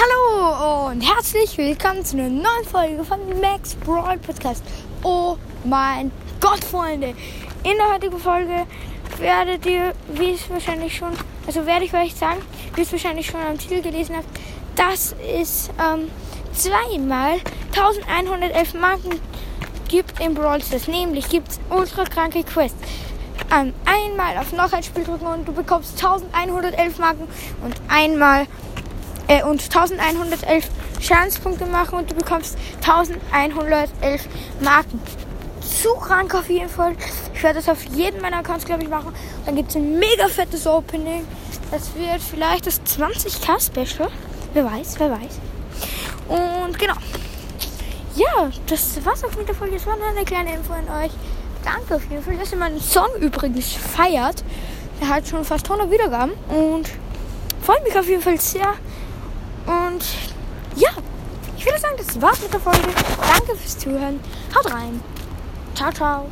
Hallo und herzlich willkommen zu einer neuen Folge von Max Brawl Podcast. Oh mein Gott, Freunde! In der heutigen Folge werdet ihr, wie es wahrscheinlich schon, also werde ich euch sagen, wie es wahrscheinlich schon am Titel gelesen habt, dass es ähm, zweimal 1111 Marken gibt im Brawl Stars. Nämlich gibt es ultra kranke Quests. Ähm, einmal auf noch ein Spiel drücken und du bekommst 1111 Marken und einmal äh, und 1111 Schadenspunkte machen und du bekommst 1111 Marken. Zu krank auf jeden Fall. Ich werde das auf jeden meiner Accounts, glaube ich, machen. Dann gibt es ein mega fettes Opening. Das wird vielleicht das 20k Special. Wer weiß, wer weiß. Und genau. Ja, das war's auch mit der Folge. Das war nur eine kleine Info an euch. Danke auf jeden Fall, dass ihr meinen Song übrigens feiert. Der hat schon fast 100 Wiedergaben und freut mich auf jeden Fall sehr. Und ja, ich würde sagen, das war's mit der Folge. Danke fürs Zuhören. Haut rein. Ciao, ciao.